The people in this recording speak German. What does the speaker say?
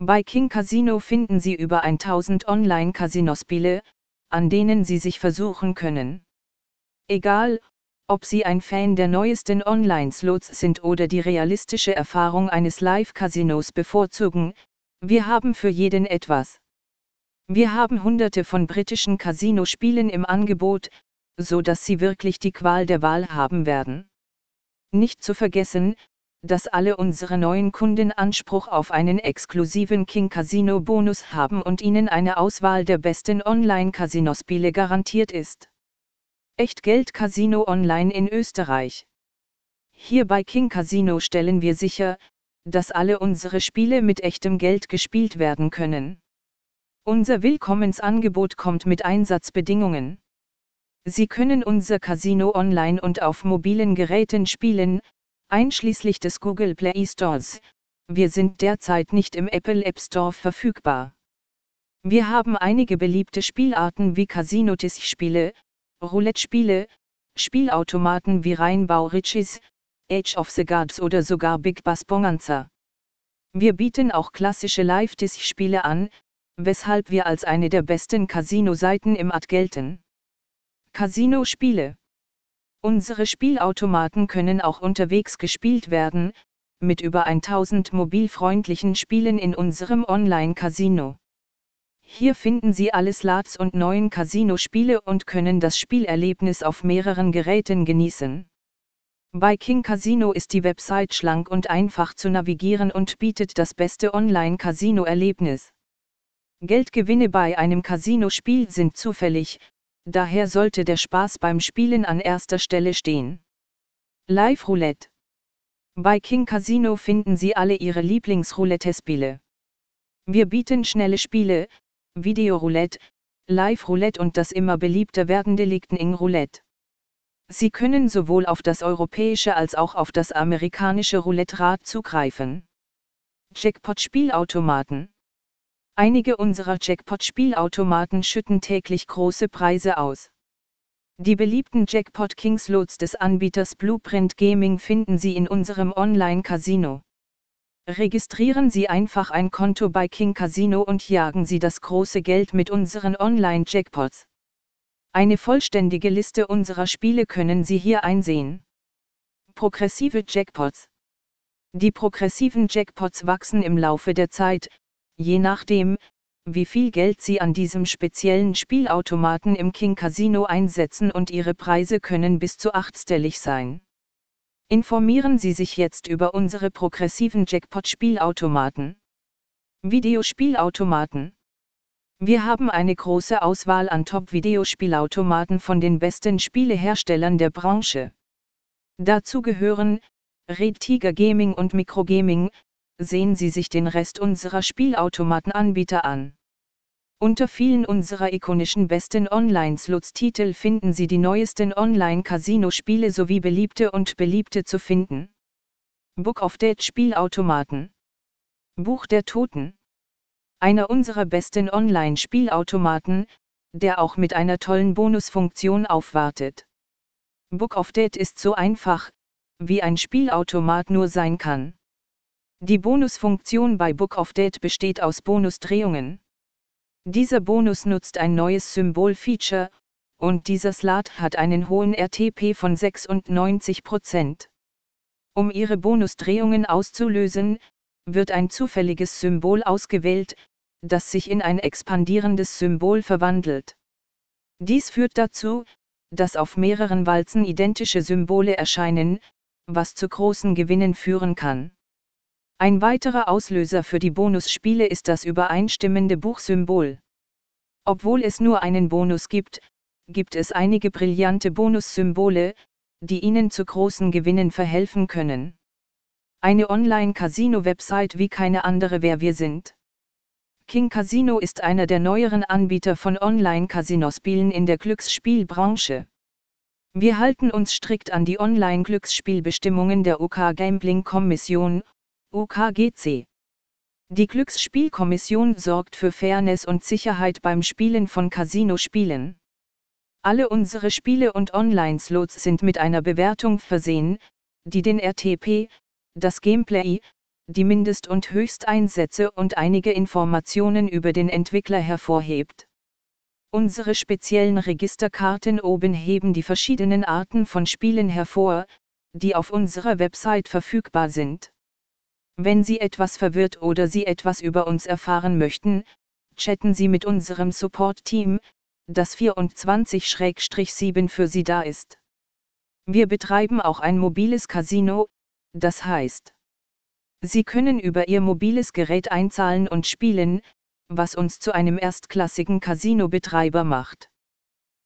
Bei King Casino finden Sie über 1000 Online-Casinospiele, an denen Sie sich versuchen können. Egal, ob Sie ein Fan der neuesten Online-Slots sind oder die realistische Erfahrung eines Live-Casinos bevorzugen, wir haben für jeden etwas. Wir haben hunderte von britischen Casino-Spielen im Angebot, so dass Sie wirklich die Qual der Wahl haben werden. Nicht zu vergessen, dass alle unsere neuen Kunden Anspruch auf einen exklusiven King Casino Bonus haben und ihnen eine Auswahl der besten Online-Casino-Spiele garantiert ist. Echtgeld Casino Online in Österreich. Hier bei King Casino stellen wir sicher, dass alle unsere Spiele mit echtem Geld gespielt werden können. Unser Willkommensangebot kommt mit Einsatzbedingungen. Sie können unser Casino online und auf mobilen Geräten spielen, einschließlich des Google Play Stores. Wir sind derzeit nicht im Apple App Store verfügbar. Wir haben einige beliebte Spielarten wie Casino-Tisch-Spiele, Roulette-Spiele, Spielautomaten wie Rheinbau Riches, Age of the Gods oder sogar Big Bass Bonanza. Wir bieten auch klassische Live-Tisch-Spiele an, weshalb wir als eine der besten Casino-Seiten im Ad gelten. Casino-Spiele. Unsere Spielautomaten können auch unterwegs gespielt werden, mit über 1000 mobilfreundlichen Spielen in unserem Online-Casino. Hier finden Sie alle Slots und neuen Casino-Spiele und können das Spielerlebnis auf mehreren Geräten genießen. Bei King Casino ist die Website schlank und einfach zu navigieren und bietet das beste Online-Casino-Erlebnis. Geldgewinne bei einem Casino-Spiel sind zufällig, daher sollte der Spaß beim Spielen an erster Stelle stehen. Live Roulette. Bei King Casino finden Sie alle Ihre Lieblings-Roulette-Spiele. Wir bieten schnelle Spiele, Videoroulette, Live Roulette und das immer beliebter werdende Lightning Roulette. Sie können sowohl auf das europäische als auch auf das amerikanische Roulette-Rad zugreifen. Jackpot-Spielautomaten. Einige unserer Jackpot-Spielautomaten schütten täglich große Preise aus. Die beliebten Jackpot Kings Lots des Anbieters Blueprint Gaming finden Sie in unserem Online-Casino. Registrieren Sie einfach ein Konto bei King Casino und jagen Sie das große Geld mit unseren Online-Jackpots. Eine vollständige Liste unserer Spiele können Sie hier einsehen. Progressive Jackpots. Die progressiven Jackpots wachsen im Laufe der Zeit, je nachdem, wie viel Geld Sie an diesem speziellen Spielautomaten im King Casino einsetzen und Ihre Preise können bis zu achtstellig sein. Informieren Sie sich jetzt über unsere progressiven Jackpot-Spielautomaten. Videospielautomaten. Wir haben eine große Auswahl an Top-Videospielautomaten von den besten Spieleherstellern der Branche. Dazu gehören Red Tiger Gaming und Microgaming, sehen Sie sich den Rest unserer Spielautomatenanbieter an. Unter vielen unserer ikonischen besten Online-Slots-Titel finden Sie die neuesten Online-Casino-Spiele sowie beliebte und beliebte zu finden. Book of Dead Spielautomaten. Buch der Toten. Einer unserer besten Online-Spielautomaten, der auch mit einer tollen Bonusfunktion aufwartet. Book of Dead ist so einfach, wie ein Spielautomat nur sein kann. Die Bonusfunktion bei Book of Dead besteht aus Bonusdrehungen. Dieser Bonus nutzt ein neues Symbol-Feature, und dieser Slot hat einen hohen RTP von 96%. Um ihre Bonusdrehungen auszulösen, wird ein zufälliges Symbol ausgewählt, das sich in ein expandierendes Symbol verwandelt. Dies führt dazu, dass auf mehreren Walzen identische Symbole erscheinen, was zu großen Gewinnen führen kann. Ein weiterer Auslöser für die Bonusspiele ist das übereinstimmende Buchsymbol. Obwohl es nur einen Bonus gibt, gibt es einige brillante Bonussymbole, die Ihnen zu großen Gewinnen verhelfen können. Eine Online-Casino-Website wie keine andere wer wir sind. King Casino ist einer der neueren Anbieter von Online-Casinospielen in der Glücksspielbranche. Wir halten uns strikt an die Online-Glücksspielbestimmungen der UK Gambling Kommission UKGC. Die Glücksspielkommission sorgt für Fairness und Sicherheit beim Spielen von Casino-Spielen. Alle unsere Spiele und Online-Slots sind mit einer Bewertung versehen, die den RTP, das Gameplay, die Mindest- und Höchsteinsätze und einige Informationen über den Entwickler hervorhebt. Unsere speziellen Registerkarten oben heben die verschiedenen Arten von Spielen hervor, die auf unserer Website verfügbar sind. Wenn Sie etwas verwirrt oder Sie etwas über uns erfahren möchten, chatten Sie mit unserem Support-Team, das 24-7 für Sie da ist. Wir betreiben auch ein mobiles Casino, das heißt, Sie können über Ihr mobiles Gerät einzahlen und spielen, was uns zu einem erstklassigen Casino-Betreiber macht.